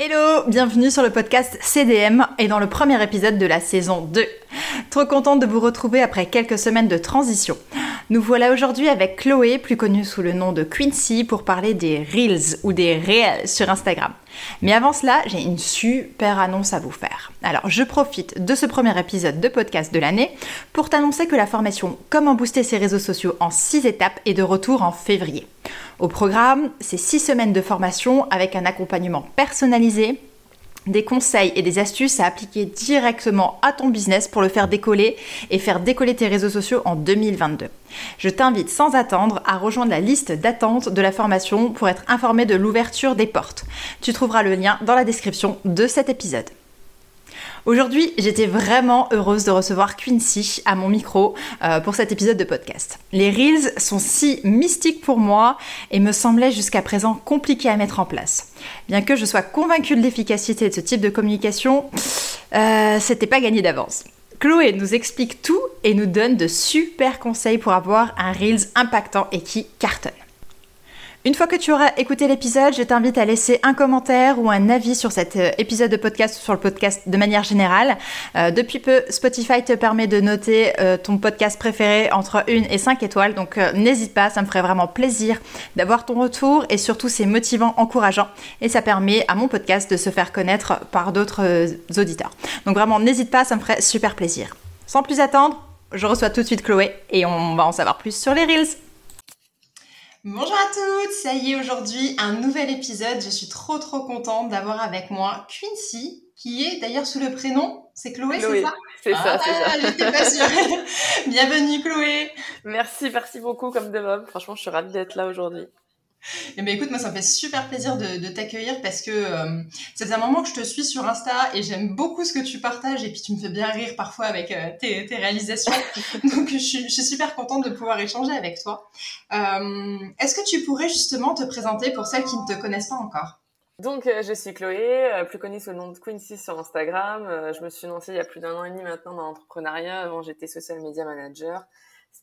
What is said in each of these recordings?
Hello, bienvenue sur le podcast CDM et dans le premier épisode de la saison 2. Trop contente de vous retrouver après quelques semaines de transition. Nous voilà aujourd'hui avec Chloé, plus connue sous le nom de Quincy, pour parler des Reels ou des réels sur Instagram. Mais avant cela, j'ai une super annonce à vous faire. Alors, je profite de ce premier épisode de podcast de l'année pour t'annoncer que la formation Comment booster ses réseaux sociaux en 6 étapes est de retour en février. Au programme, c'est 6 semaines de formation avec un accompagnement personnalisé, des conseils et des astuces à appliquer directement à ton business pour le faire décoller et faire décoller tes réseaux sociaux en 2022. Je t'invite sans attendre à rejoindre la liste d'attente de la formation pour être informé de l'ouverture des portes. Tu trouveras le lien dans la description de cet épisode. Aujourd'hui, j'étais vraiment heureuse de recevoir Quincy à mon micro euh, pour cet épisode de podcast. Les Reels sont si mystiques pour moi et me semblaient jusqu'à présent compliqués à mettre en place. Bien que je sois convaincue de l'efficacité de ce type de communication, euh, c'était pas gagné d'avance. Chloé nous explique tout et nous donne de super conseils pour avoir un Reels impactant et qui cartonne. Une fois que tu auras écouté l'épisode, je t'invite à laisser un commentaire ou un avis sur cet euh, épisode de podcast ou sur le podcast de manière générale. Euh, depuis peu, Spotify te permet de noter euh, ton podcast préféré entre 1 et 5 étoiles, donc n'hésite pas, ça me ferait vraiment plaisir d'avoir ton retour et surtout c'est motivant, encourageant et ça permet à mon podcast de se faire connaître par d'autres auditeurs. Donc vraiment, n'hésite pas, ça me ferait super plaisir. Sans plus attendre, je reçois tout de suite Chloé et on va en savoir plus sur les Reels. Bonjour à toutes, ça y est aujourd'hui un nouvel épisode. Je suis trop trop contente d'avoir avec moi Quincy, qui est d'ailleurs sous le prénom, c'est Chloé, c'est ça C'est ça, c'est ah, ça. J'étais pas sûre. Bienvenue Chloé. Merci, merci beaucoup comme de même. Franchement, je suis ravie d'être là aujourd'hui. Eh ben écoute, moi ça me fait super plaisir de, t'accueillir parce que euh, ça fait un moment que je te suis sur Insta et j'aime beaucoup ce que tu partages et puis tu me fais bien rire parfois avec euh, tes, réalisations. Donc je suis, super contente de pouvoir échanger avec toi. Euh, est-ce que tu pourrais justement te présenter pour celles qui ne te connaissent pas encore? Donc, je suis Chloé, plus connue sous le nom de Quincy sur Instagram. je me suis lancée il y a plus d'un an et demi maintenant dans l'entrepreneuriat. Avant, j'étais social media manager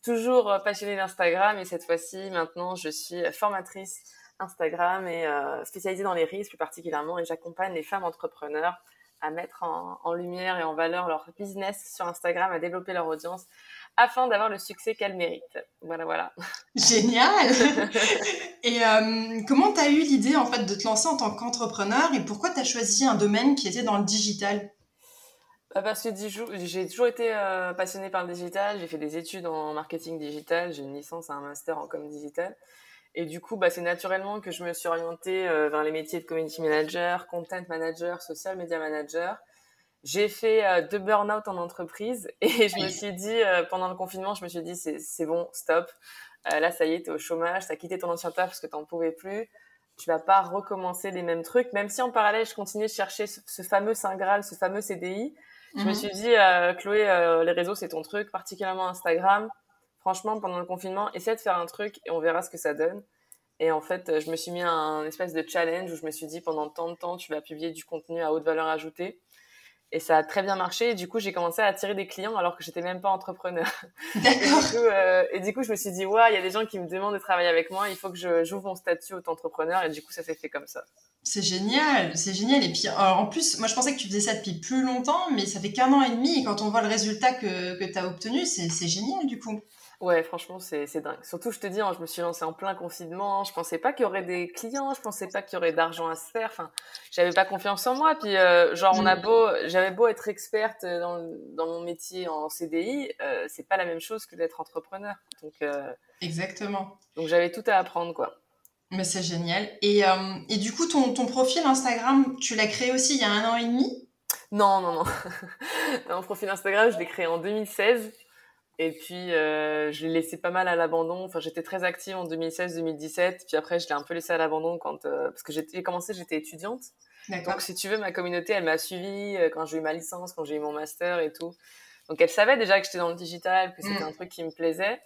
toujours euh, passionnée d'Instagram et cette fois-ci, maintenant, je suis formatrice Instagram et euh, spécialisée dans les risques plus particulièrement et j'accompagne les femmes entrepreneurs à mettre en, lumière et en valeur leur business sur Instagram, à développer leur audience afin d'avoir le succès qu'elles méritent. Voilà, voilà. Génial Et euh, comment tu as eu l'idée en fait de te lancer en tant qu'entrepreneur et pourquoi tu as choisi un domaine qui était dans le digital? Parce que j'ai toujours été euh, passionnée par le digital. J'ai fait des études en marketing digital. J'ai une licence et un master en com digital. Et du coup, bah, c'est naturellement que je me suis orientée euh, vers les métiers de community manager, content manager, social media manager. J'ai fait euh, deux burn-out en entreprise et je me suis dit, pendant le confinement, je me suis dit, c'est bon, stop. là, ça y est, t'es au chômage, t'as quitté ton ancien taf parce que t'en pouvais plus. Tu vas pas recommencer les mêmes trucs, même si en parallèle, je continuais de chercher ce, ce fameux Saint Graal, ce fameux CDI. Je me mhm. suis dit, euh, Chloé, euh, les réseaux, c'est ton truc, particulièrement Instagram. Franchement, pendant le confinement, essaie de faire un truc et on verra ce que ça donne. Et en fait, je me suis mis à un espèce de challenge où je me suis dit, pendant tant de temps, tu vas publier du contenu à haute valeur ajoutée. Et ça a très bien marché. Et du coup, j'ai commencé à attirer des clients alors que j'étais même pas entrepreneur. D'accord. Euh, et, du coup, je me suis dit, ouais, il y a des gens qui me demandent de travailler avec moi. Il faut que j'ouvre mon statut auto-entrepreneur. Et du coup, ça s'est fait comme ça. C'est génial, c'est génial. Et puis, en plus, moi, je pensais que tu faisais ça depuis plus longtemps, mais ça fait qu'un an et demi. Et quand on voit le résultat que, que tu as obtenu, c'est génial, du coup. Ouais, franchement, c'est dingue. Surtout, je te dis, hein, je me suis lancée en plein confinement. Je pensais pas qu'il y aurait des clients. Je pensais pas qu'il y aurait d'argent à se faire. Enfin, j'avais pas confiance en moi. Puis, euh, genre, on a mm. beau, j'avais beau être experte dans, dans mon métier en CDI, euh, c'est pas la même chose que d'être entrepreneur. Donc, euh, exactement. Donc, j'avais tout à apprendre, quoi. Mais c'est génial. Et, euh, et, du coup, ton, ton profil Instagram, tu l'as créé aussi il y a un an et demi? Non, non, non. Mon profil Instagram, je l'ai créé en 2016. Et puis, euh, je l'ai laissé pas mal à l'abandon. Enfin, j'étais très active en 2016-2017. Puis après, je l'ai un peu laissé à l'abandon quand, euh, parce que j'ai commencé, j'étais étudiante. Donc, si tu veux, ma communauté, elle m'a suivi euh, quand j'ai eu ma licence, quand j'ai eu mon master et tout. Donc, elle savait déjà que j'étais dans le digital, que c'était mm. un truc qui me plaisait.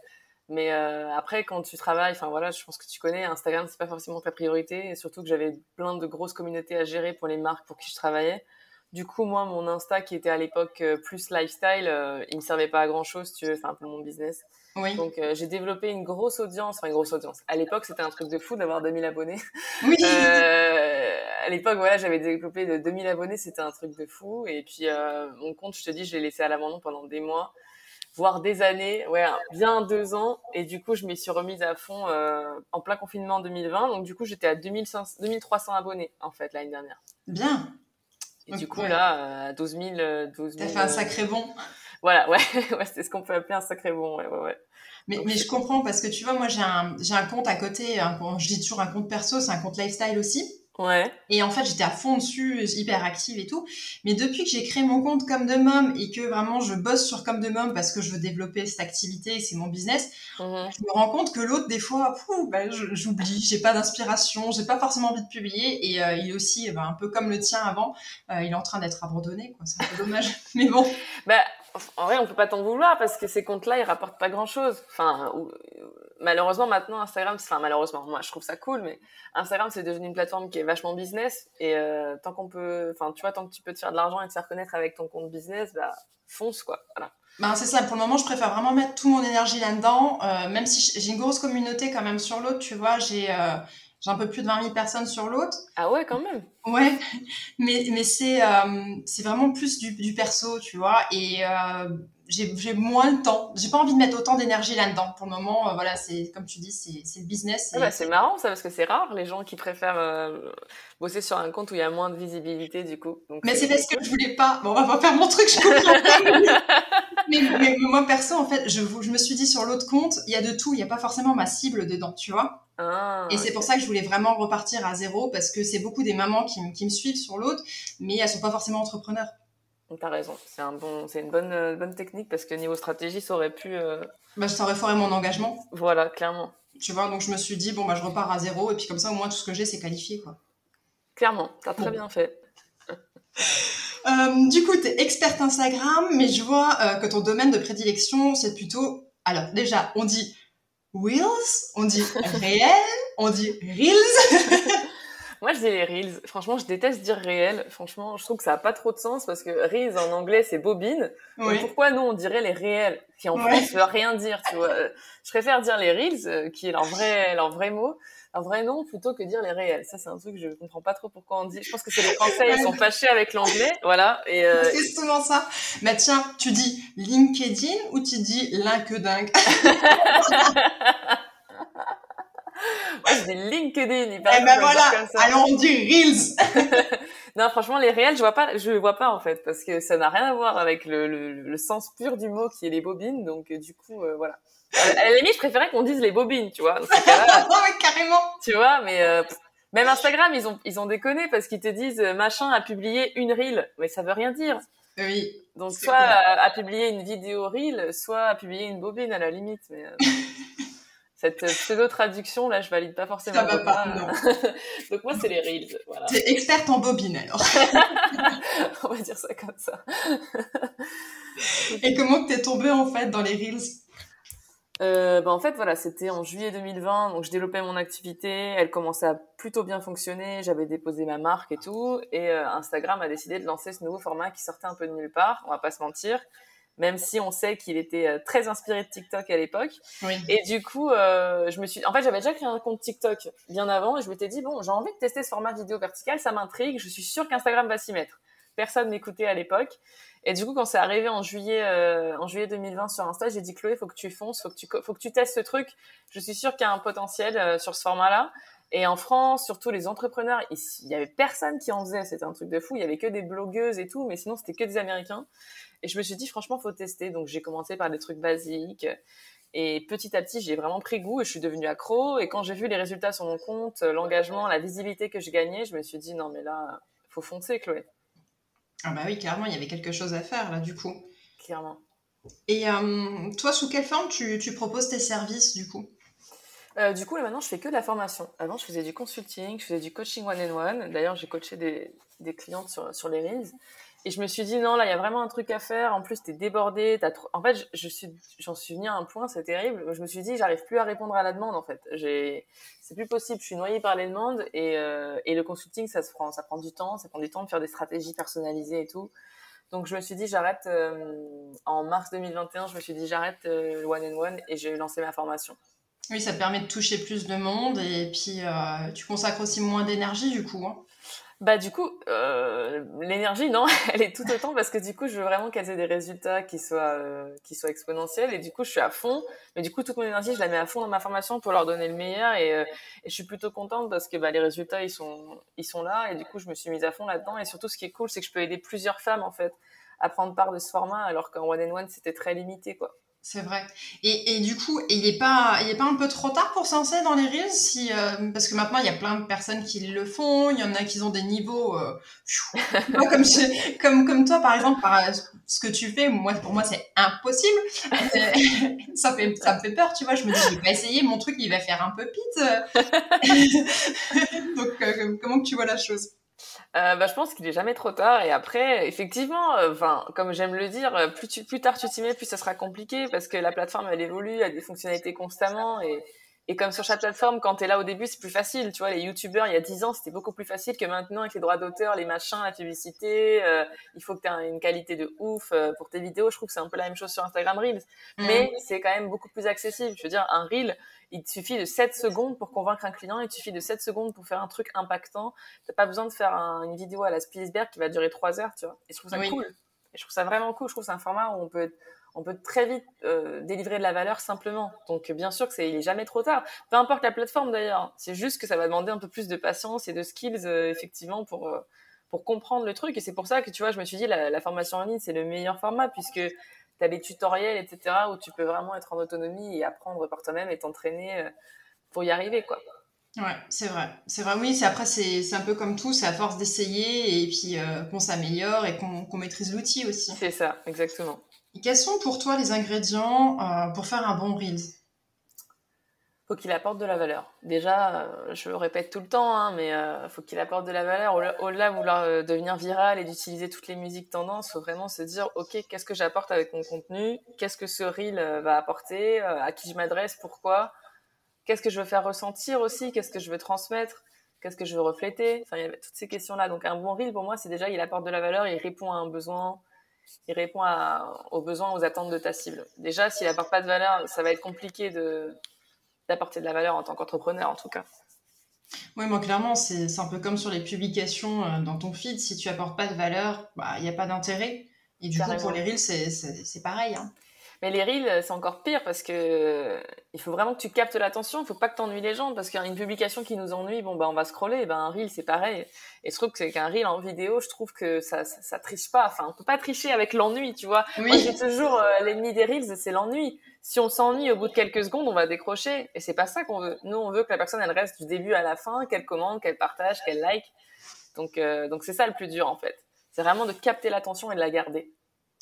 Mais euh, après, quand tu travailles, enfin voilà, je pense que tu connais, Instagram, c'est pas forcément ta priorité. Et surtout que j'avais plein de grosses communautés à gérer pour les marques pour qui je travaillais. Du coup, moi, mon Insta, qui était à l'époque euh, plus lifestyle, euh, il me servait pas à grand chose, tu veux, c'est un peu mon business. Oui. Donc, euh, j'ai développé une grosse audience, enfin, une grosse audience. À l'époque, c'était un truc de fou d'avoir 2000 abonnés. Oui. à l'époque, voilà, j'avais développé de 2000 abonnés, c'était un truc de fou. Et puis, mon compte, je te dis, je l'ai laissé à l'abandon pendant des mois, voire des années, ouais, bien deux ans. Et du coup, je m'y suis remise à fond en plein confinement en 2020. Donc, du coup, j'étais à 2500, 2300 abonnés, en fait, l'année dernière. Bien. Et du coup, là, à 12 000. 12 T'as fait un sacré bon. Voilà, ouais, ouais c'est ce qu'on peut appeler un sacré bon, ouais, ouais, ouais. Mais, mais je comprends parce que tu vois, moi j'ai un, j'ai un compte à côté, un, je dis toujours un compte perso, c'est un compte lifestyle aussi. Ouais. Et en fait, j'étais à fond dessus, hyper active et tout. Mais depuis que j'ai créé mon compte comme de mom et que vraiment je bosse sur comme de mom parce que je veux développer cette activité, c'est mon business, mhm. je me rends compte que l'autre, des fois, bah, j'oublie, j'ai pas d'inspiration, j'ai pas forcément envie de publier. Et euh, il est aussi, bah, un peu comme le tien avant, euh, il est en train d'être abandonné. C'est un peu dommage. Mais bon. Bah, en vrai, on peut pas t'en vouloir parce que ces comptes-là, ils rapportent pas grand-chose. Enfin, malheureusement maintenant Instagram enfin malheureusement moi je trouve ça cool mais Instagram c'est devenu une plateforme qui est vachement business et euh, tant qu'on peut enfin tu vois tant que tu peux te faire de l'argent et te faire connaître avec ton compte business bah fonce quoi. Ben, c'est ça, pour le moment, je préfère vraiment mettre toute mon énergie là-dedans, euh, même si j'ai une grosse communauté quand même sur l'autre, tu vois, j'ai euh, j'ai un peu plus de 20 000 personnes sur l'autre. Ah ouais, quand même. Ouais, mais, mais c'est euh, c'est vraiment plus du, du perso, tu vois, et euh, j'ai moins de temps. J'ai pas envie de mettre autant d'énergie là-dedans. Pour le moment, euh, voilà, c'est comme tu dis, c'est le business. Ah bah, c'est marrant ça parce que c'est rare les gens qui préfèrent euh, bosser sur un compte où il y a moins de visibilité du coup. Donc, mais c'est parce que je voulais pas. Bon, on va pas faire mon truc. Je comprends. mais, mais, moi perso, en fait, je, je me suis dit sur l'autre compte, il y a de tout. Il y a pas forcément ma cible dedans, tu vois. Ah, et c'est pour ça que je voulais vraiment repartir à zéro parce que c'est beaucoup des mamans qui, qui me suivent sur l'autre, mais elles sont pas forcément entrepreneurs. T'as raison, c'est un bon, c'est une bonne, euh, bonne technique parce que niveau stratégie, ça aurait pu. Euh... Bah, ça aurait foré mon engagement. Voilà, clairement. Tu vois, donc je me suis dit bon bah je repars à zéro et puis comme ça au moins tout ce que j'ai c'est qualifié quoi. Clairement, t'as très bien fait. euh, du coup, t'es experte Instagram, mais je vois euh, que ton domaine de prédilection c'est plutôt. Alors déjà, on dit Reels, on dit réel, on dit Reels? Moi, je dis les reels. Franchement, je déteste dire réel. Franchement, je trouve que ça a pas trop de sens parce que reels en anglais, c'est bobine. pourquoi nous, on dirait les réels qui en France veut rien dire, tu vois? Je préfère dire les reels, euh, qui est leur vrai, leur vrai mot, leur vrai nom, plutôt que dire les réels. Ça, c'est un truc que je comprends pas trop pourquoi on dit. Je pense que c'est les Français, ils sont fâchés avec l'anglais, voilà. Et euh... C'est souvent ça. Mais tiens, tu dis LinkedIn ou tu dis LinkedIn? Moi, je dis LinkedIn. Il eh ben voilà. Comme ça. Alors on dit Reels. non, franchement, les réels, je vois pas, je vois pas en fait, parce que ça n'a rien à voir avec le, le, le, sens pur du mot qui est les bobines. Donc, euh, du coup, euh, voilà. À la limite, je préférais qu'on dise les bobines, tu vois. carrément. Tu vois, mais euh, même Instagram, ils ont, ils ont déconné parce qu'ils te disent machin a publié une reel, mais ça veut rien dire. Oui. Donc, soit a, publié une vidéo reel, soit a publié une bobine à la limite, mais cette pseudo-traduction, là, je valide pas forcément. Ça va pas, non. Donc moi, c'est les Reels. Voilà. T'es experte en bobine, alors. On va dire ça comme ça. Et comment t'es tombée, en fait, dans les Reels? Euh, bah en fait voilà c'était en juillet 2020 donc je développais mon activité elle commençait à plutôt bien fonctionner j'avais déposé ma marque et tout et euh, Instagram a décidé de lancer ce nouveau format qui sortait un peu de nulle part on va pas se mentir même si on sait qu'il était euh, très inspiré de TikTok à l'époque. Et du coup, euh, je me suis, en fait, j'avais déjà créé un compte TikTok bien avant et je m'étais dit bon, j'ai envie de tester ce format vidéo vertical, ça m'intrigue, je suis sûre qu'Instagram va s'y mettre. Personne m'écoutait à l'époque. Et du coup, quand c'est arrivé en juillet, euh, en juillet 2020 sur Insta, j'ai dit Chloé, faut que tu fonces, faut que tu, faut que tu testes ce truc. Je suis sûre qu'il y a un potentiel euh, sur ce format-là. Et en France, surtout les entrepreneurs, il y avait personne qui en faisait. C'était un truc de fou. Il y avait que des blogueuses et tout, mais sinon c'était que des Américains. Et je me suis dit, franchement, faut tester. Donc, j'ai commencé par des trucs basiques. Et petit à petit, j'ai vraiment pris goût et je suis devenue accro. Et quand j'ai vu les résultats sur mon compte, l'engagement, la visibilité que je gagnais, je me suis dit, non, mais là, faut foncer, Chloé. Ah bah oui, clairement, il y avait quelque chose à faire, là, du coup. Clairement. Et toi, sous quelle forme tu, tu proposes tes services du coup? Euh, du coup, là, maintenant, je fais que de la formation. Avant, je faisais du consulting, je faisais du coaching one-on-one. D'ailleurs, j'ai coaché des, des, clientes sur, sur les Reels. Et je me suis dit, non, là, il y a vraiment un truc à faire. En plus, t'es débordé. As. En fait, je, suis, j'en suis venue à un point, c'est terrible. Je me suis dit, j'arrive plus à répondre à la demande, en fait. C'est plus possible. Je suis noyée par les demandes. Et, euh, et le consulting, ça se prend, ça prend du temps. Ça prend du temps de faire des stratégies personnalisées et tout. Donc, je me suis dit, j'arrête, euh, en mars 2021, je me suis dit, j'arrête le one-on-one et j'ai lancé ma formation. Oui, ça te permet de toucher plus de monde et puis euh, tu consacres aussi moins d'énergie du coup. Hein. Bah du coup, euh, l'énergie, non, elle est tout autant parce que du coup, je veux vraiment qu'elle ait des résultats qui soient euh, qui soient exponentiels et du coup, je suis à fond. Mais du coup, toute mon énergie, je la mets à fond dans ma formation pour leur donner le meilleur et, et je suis plutôt contente parce que bah, les résultats, ils sont ils sont là et du coup, je me suis mise à fond là-dedans et surtout, ce qui est cool, c'est que je peux aider plusieurs femmes en fait à prendre part de ce format alors qu'en one and one, c'était très limité quoi. C'est vrai. Et, et, du coup, il n'est pas, il est pas un peu trop tard pour s'enseigner dans les Reels si, euh, Parce que maintenant, il y a plein de personnes qui le font. Il y en a qui ont des niveaux... Euh, comme, comme, comme toi, par exemple, par ce que tu fais, moi, pour moi, c'est impossible. ça, fait, ça me fait peur, tu vois. Je me dis, je vais pas essayer. Mon truc, il va faire un peu pite. Donc, euh, comment tu vois la chose? Euh, bah, je pense qu'il est jamais trop tard. Et après, effectivement, euh, enfin, comme j'aime le dire, euh, plus, tu, plus tard tu t'y mets, plus ça sera compliqué parce que la plateforme elle évolue, a des fonctionnalités constamment et et comme sur chaque plateforme, quand tu es là au début, c'est plus facile. Tu vois, les youtubeurs, il y a 10 ans, c'était beaucoup plus facile que maintenant avec les droits d'auteur, les machins, la publicité. Euh, il faut que tu aies une qualité de ouf pour tes vidéos. Je trouve que c'est un peu la même chose sur Instagram Reels. Mm. Mais c'est quand même beaucoup plus accessible. Je veux dire, un Reel, il te suffit de 7 secondes pour convaincre un client. Il te suffit de 7 secondes pour faire un truc impactant. T'as pas besoin de faire une vidéo à la Spielberg qui va durer 3 heures, tu vois. Et je trouve ça cool. Et je trouve ça vraiment cool. Je trouve c'est un format où on peut on peut très vite euh, délivrer de la valeur simplement. Donc bien sûr que c'est il est jamais trop tard. Peu importe la plateforme d'ailleurs. C'est juste que ça va demander un peu plus de patience et de skills euh, effectivement pour euh, pour comprendre le truc. Et c'est pour ça que tu vois, je me suis dit la, formation en ligne c'est le meilleur format puisque tu as des tutoriels etc où tu peux vraiment être en autonomie et apprendre par toi-même et t'entraîner pour y arriver quoi. Ouais, c'est vrai. C'est vrai, oui. C'est après, c'est un peu comme tout. C'est à force d'essayer et puis qu'on s'améliore et qu'on maîtrise l'outil aussi. C'est ça, exactement quels sont pour toi les ingrédients euh, pour faire un bon Reels faut qu'il apporte de la valeur. Déjà, euh, je le répète tout le temps, hein, mais euh, faut qu'il apporte de la valeur. Au-delà de vouloir devenir viral et d'utiliser toutes les musiques tendances, faut vraiment se dire, ok, qu'est-ce que j'apporte avec mon contenu? Qu'est-ce que ce reel va apporter? À qui je m'adresse? Pourquoi? Qu'est-ce que je veux faire ressentir aussi? Qu'est-ce que je veux transmettre? Qu'est-ce que je veux refléter? Enfin, il y avait toutes ces questions-là. Donc, un bon reel, pour moi, c'est déjà, il apporte de la valeur, il répond à un besoin, il répond aux besoins, aux attentes de ta cible. Déjà, s'il n'apporte pas de valeur, ça va être compliqué de, d'apporter de la valeur en tant qu'entrepreneur, en tout cas. Oui, moi, clairement, c'est, un peu comme sur les publications euh, dans ton feed. Si tu apportes pas de valeur, bah, il n'y a pas d'intérêt. Et du coup, pour les reels, c'est, pareil. Hein. Mais les reels, c'est encore pire parce que il faut vraiment que tu captes l'attention. Il faut pas que tu ennuies les gens parce qu'une publication qui nous ennuie, bon, bah, on va scroller. Ben, un reel, c'est pareil. Et je trouve que qu'un reel en vidéo, je trouve que ça, ça, triche pas. Enfin, on peut pas tricher avec l'ennui, tu vois. Moi, j'ai toujours euh, l'ennemi des reels, c'est l'ennui. Si on s'ennuie au bout de quelques secondes, on va décrocher. Et c'est pas ça qu'on veut. Nous, on veut que la personne, elle reste du début à la fin, qu'elle commande, qu'elle partage, qu'elle like. Donc, euh, donc c'est ça le plus dur, en fait. C'est vraiment de capter l'attention et de la garder.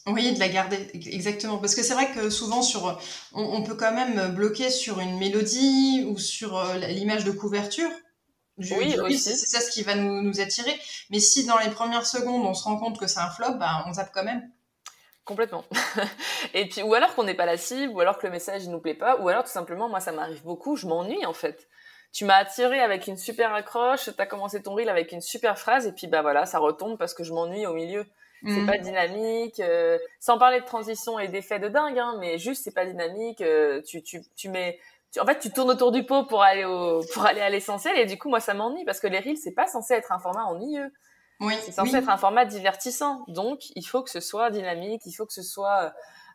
Oui, de la garder, exactement. Parce que c'est vrai que souvent, sur, on, peut quand même bloquer sur une mélodie ou sur euh, l'image de couverture. oui, c'est ça ce qui va nous, nous, attirer. Mais si dans les premières secondes, on se rend compte que c'est un flop, bah, on zappe quand même. Complètement. et puis, ou alors qu'on n'est pas la cible, ou alors que le message ne nous plaît pas, ou alors tout simplement, moi, ça m'arrive beaucoup, je m'ennuie en fait. Tu m'as attiré avec une super accroche, tu as commencé ton reel avec une super phrase, et puis bah voilà, ça retombe parce que je m'ennuie au milieu c'est pas mm. dynamique. Euh, sans parler de transition et d'effets de dingue, hein, mais juste c'est pas dynamique. Euh, tu, tu, tu mets, en fait, tu tournes autour du pot pour aller au, pour aller à l'essentiel et du coup moi ça m'ennuie parce que les reels c'est pas censé être un format ennuyeux. Oui. C'est censé être un format divertissant. Donc il faut que ce soit dynamique, il faut que ce soit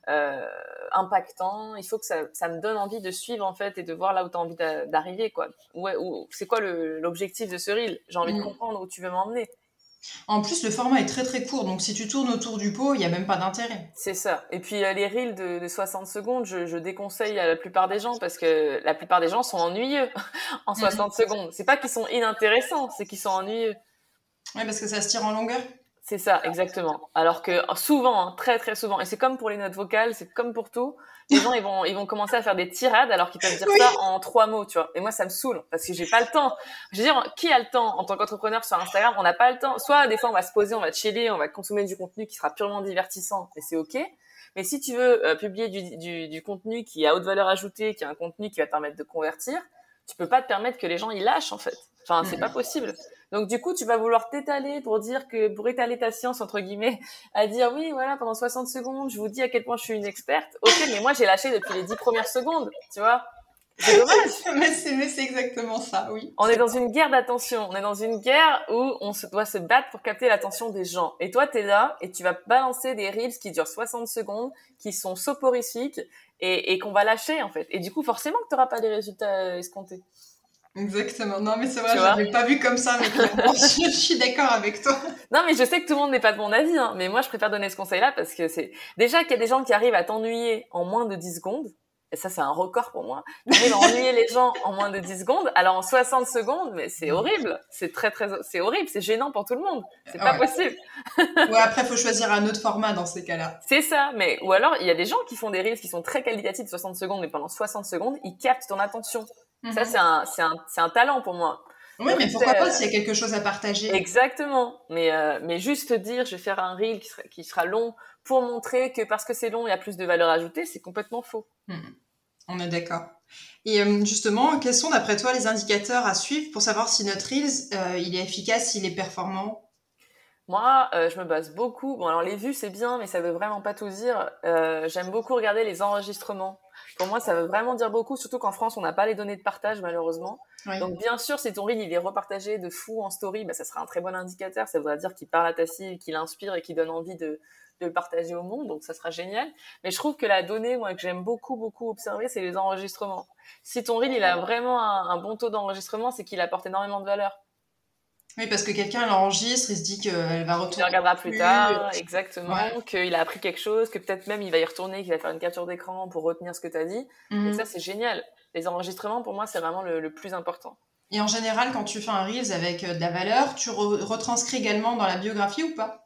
euh, impactant, il faut que ça, ça me donne envie de suivre en fait et de voir là où tu as envie d'arriver quoi. Ouais, c'est quoi l'objectif de ce reel? J'ai envie de mm. comprendre où tu veux m'emmener. En plus, le format est très très court, donc si tu tournes autour du pot, il n'y a même pas d'intérêt. C'est ça. Et puis les reels de, 60 secondes, je, déconseille à la plupart des gens parce que la plupart des gens sont ennuyeux en 60 secondes. C'est pas qu'ils sont inintéressants, c'est qu'ils sont ennuyeux. Oui, parce que ça se tire en longueur. C'est ça, exactement. Alors que souvent, hein, très très souvent, et c'est comme pour les notes vocales, c'est comme pour tout, les gens ils vont ils vont commencer à faire des tirades alors qu'ils peuvent dire ça en trois mots, tu vois. Et moi ça me saoule parce que j'ai pas le temps. Je veux dire, qui a le temps en tant qu'entrepreneur sur Instagram On n'a pas le temps. Soit des fois on va se poser, on va chiller, on va consommer du contenu qui sera purement divertissant, et c'est ok. Mais si tu veux euh, publier du, du, du contenu qui a haute valeur ajoutée, qui a un contenu qui va te permettre de convertir, tu peux pas te permettre que les gens ils lâchent en fait. Enfin, c'est pas possible. Donc du coup, tu vas vouloir t'étaler pour dire que pour étaler ta science entre guillemets, à dire oui, voilà, pendant 60 secondes, je vous dis à quel point je suis une experte. OK, mais moi j'ai lâché depuis les 10 premières secondes, tu vois. C'est dommage. mais c'est exactement ça, oui. On est dans une guerre d'attention. On est dans une guerre où on se, doit se battre pour capter l'attention des gens. Et toi, tu es là et tu vas balancer des reels qui durent 60 secondes, qui sont soporifiques et, et qu'on va lâcher, en fait. Et du coup, forcément que tu n'auras pas les résultats escomptés. Exactement. Non, mais c'est vrai, je l'avais pas vu comme ça, mais je, suis d'accord avec toi. Non, mais je sais que tout le monde n'est pas de mon avis, hein, mais moi, je préfère donner ce conseil-là parce que c'est déjà qu'il y a des gens qui arrivent à t'ennuyer en moins de 10 secondes. Et ça, c'est un record pour moi. T'arrives à ennuyer les gens en moins de 10 secondes. Alors, en 60 secondes, mais c'est horrible. C'est très, très, c'est horrible. C'est gênant pour tout le monde. C'est pas possible. ouais, après, faut choisir un autre format dans ces cas-là. C'est ça. Mais, ou alors, il y a des gens qui font des reels qui sont très qualitatifs de 60 secondes, mais pendant 60 secondes, ils captent ton attention. Ça, mhm. c'est un, c'est un, c'est un talent pour moi. Oui, mais pourquoi pas s'il y a quelque chose à partager Exactement. Mais, euh, mais juste dire, je vais faire un reel qui sera, qui sera long pour montrer que parce que c'est long, il y a plus de valeur ajoutée, c'est complètement faux. Mhm. On est d'accord. Et euh, justement, quels sont d'après toi les indicateurs à suivre pour savoir si notre Reels euh, il est efficace, s'il est performant? Moi, euh, je me base beaucoup. Bon, alors les vues c'est bien, mais ça veut vraiment pas tout dire. J'aime beaucoup regarder les enregistrements. Pour moi, ça veut vraiment dire beaucoup, surtout qu'en France, on n'a pas les données de partage malheureusement. Donc bien sûr, si ton reel il est repartagé de fou en story, bah, ça sera un très bon indicateur. Ça voudra dire qu'il parle à ta cible, qu'il inspire et qu'il donne envie de, de le partager au monde, donc ça sera génial. Mais je trouve que la donnée, moi, que j'aime beaucoup, beaucoup observer, c'est les enregistrements. Si ton reel, il a vraiment un, bon taux d'enregistrement, c'est qu'il apporte énormément de valeur. Oui, parce que quelqu'un l'enregistre, il se dit qu'elle va retourner. Il regardera plus, tard, exactement, qu'il a appris quelque chose, que peut-être même il va y retourner, qu'il va faire une capture d'écran pour retenir ce que tu as dit. Et mhm. ça, c'est génial. Les enregistrements, pour moi, c'est vraiment le, plus important. Et en général, quand tu fais un Reels avec euh, de la valeur, tu retranscris également dans la biographie ou pas?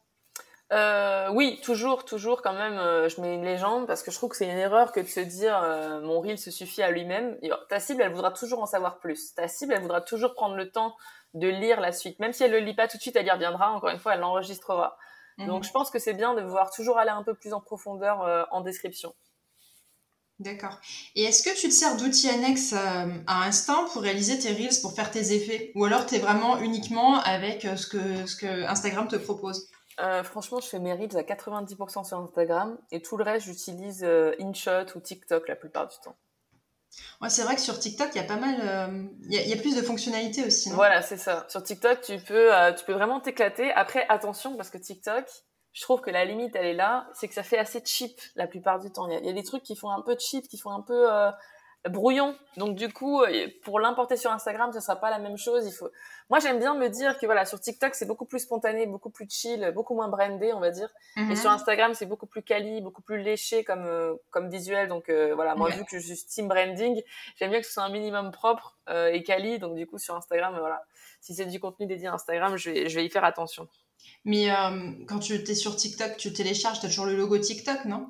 Euh, oui, toujours, toujours quand même, euh, je mets une légende parce que je trouve que c'est une erreur que de se dire euh, mon reel se suffit à lui-même. Ta cible, elle voudra toujours en savoir plus. Ta cible, elle voudra toujours prendre le temps de lire la suite. Même si elle le lit pas tout de suite, elle y reviendra. Encore une fois, elle l'enregistrera. Mhm. Donc, je pense que c'est bien de voir toujours aller un peu plus en profondeur euh, en description. D'accord. Et est-ce que tu te sers d'outils annexes à Instant pour réaliser tes reels, pour faire tes effets? Ou alors tu es vraiment uniquement avec ce que, ce que Instagram te propose? Euh, franchement, je fais mes reels à 90% sur Instagram et tout le reste, j'utilise euh, InShot ou TikTok la plupart du temps. Ouais, c'est vrai que sur TikTok, il y a pas mal, euh, il y, a plus de fonctionnalités aussi. voilà, c'est ça. Sur TikTok, tu peux, tu peux vraiment t'éclater. Après, attention, parce que TikTok, je trouve que la limite, elle est là, c'est que ça fait assez cheap la plupart du temps. Il y, a des trucs qui font un peu cheap, qui font un peu brouillon. Donc du coup, euh, pour l'importer sur Instagram, ce sera pas la même chose. Il faut. Moi, j'aime bien me dire que voilà, sur TikTok, c'est beaucoup plus spontané, beaucoup plus chill, beaucoup moins brandé, on va dire. Et mhm. sur Instagram, c'est beaucoup plus quali, beaucoup plus léché comme euh, comme visuel. Donc euh, voilà, moi vu que je suis team branding, j'aime bien que ce soit un minimum propre et quali. Donc du coup, sur Instagram, voilà, si c'est du contenu dédié à Instagram, je vais je vais y faire attention. Mais euh, quand tu es sur TikTok, tu télécharges, tu as toujours le logo TikTok, non?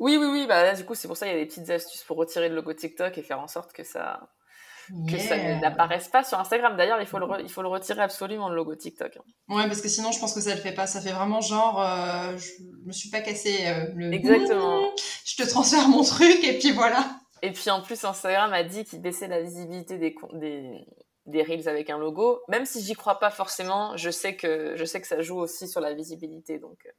Oui, oui, oui. Bah, là, du coup, c'est pour ça qu'il y a des petites astuces pour retirer le logo TikTok et faire en sorte que ça, que ça n'apparaisse pas sur Instagram. D'ailleurs, il, faut le il faut le retirer absolument, le logo TikTok. Ouais, parce que sinon, je pense que ça le fait pas. Ça fait vraiment genre, euh, je me suis pas cassé euh, le. Exactement. Je te transfère mon truc et puis voilà. Et puis en plus, Instagram a dit qu'il baissait la visibilité des, des, des reels avec un logo, même si j'y crois pas forcément, je sais que je sais que ça joue aussi sur la visibilité donc euh.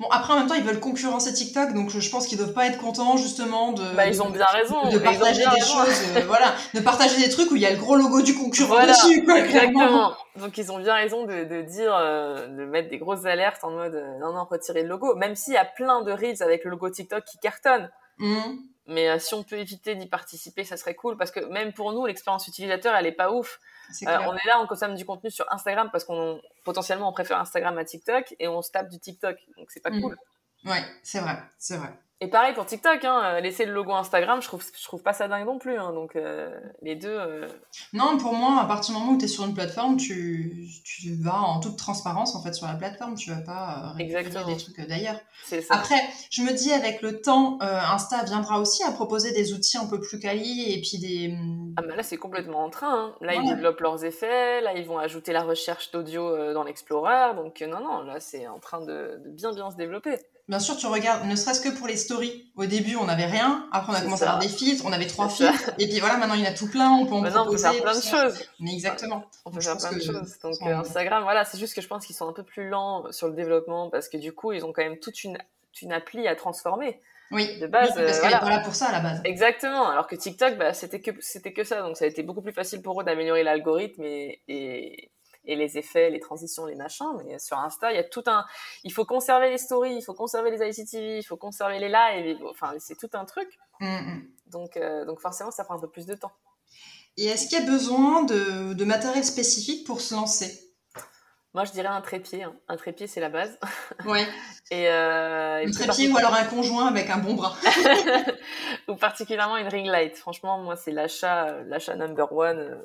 Bon, après, en même temps, ils veulent concurrencer TikTok, donc je pense qu'ils doivent pas être contents, justement, de. Bah, ils ont bien raison. De, partager des choses, euh, voilà. De partager des trucs où il y a le gros logo du concurrent dessus, quoi. Exactement. Donc, ils ont bien raison de, de dire, euh, de mettre des grosses alertes en mode, non, non, retirer le logo. Même s'il y a plein de reels avec le logo TikTok qui cartonnent. Mmh. Mais euh, si on peut éviter d'y participer, ça serait cool parce que même pour nous, l'expérience utilisateur, elle est pas ouf. Euh, on est là, on consomme du contenu sur Instagram parce qu'on potentiellement on préfère Instagram à TikTok et on se tape du TikTok, donc c'est pas mm. cool. Ouais, c'est vrai, c'est vrai. Et pareil pour TikTok, hein, euh, laisser le logo Instagram, je trouve, je trouve pas ça dingue non plus. Hein, donc euh, les deux. Euh, Non, pour moi, à partir du moment où tu es sur une plateforme, tu, tu vas en toute transparence en fait sur la plateforme. Tu vas pas euh, récupérer des trucs d'ailleurs. Après, je me dis avec le temps, euh, Insta viendra aussi à proposer des outils un peu plus quali et puis des. hum, Ah bah là, c'est complètement en train. hein. Là, ils développent leurs effets. Là, ils vont ajouter la recherche d'audio euh, dans l'Explorer. Donc, non, non, là, c'est en train de, de bien, bien se développer. Bien sûr, tu regardes, ne serait-ce que pour les stories. Au début, on n'avait rien. Après, on a commencé ça. à avoir des filtres. On avait trois filtres. Et puis voilà, maintenant, il y en a tout plein. On peut en Maintenant, on peut proposer. faire plein de choses. Mais exactement. On peut faire plein de choses. Donc, euh, Instagram, voilà, c'est juste que je pense qu'ils sont un peu plus lents sur le développement parce que du coup, ils ont quand même toute une, une appli à transformer. Oui. De base, Oui, parce euh, qu'elle voilà. est pas là pour ça à la base. Exactement. Alors que TikTok, bah, c'était que c'était que ça, donc ça a été beaucoup plus facile pour eux d'améliorer l'algorithme et, et et les effets, les transitions, les machins. Mais sur Insta, il y a tout un. Il faut conserver les stories, il faut conserver les ICTV, il faut conserver les lives. Enfin, c'est tout un truc. Mm, mm. Donc, euh, donc forcément, ça prend un peu plus de temps. Et est-ce qu'il y a besoin de, de matériel spécifique pour se lancer? Moi, je dirais un trépied. hein. Un trépied, c'est la base. Et, euh, et Un trépied ou alors un conjoint avec un bon bras. ou particulièrement une ring light. Franchement, moi, c'est l'achat, euh, l'achat number one.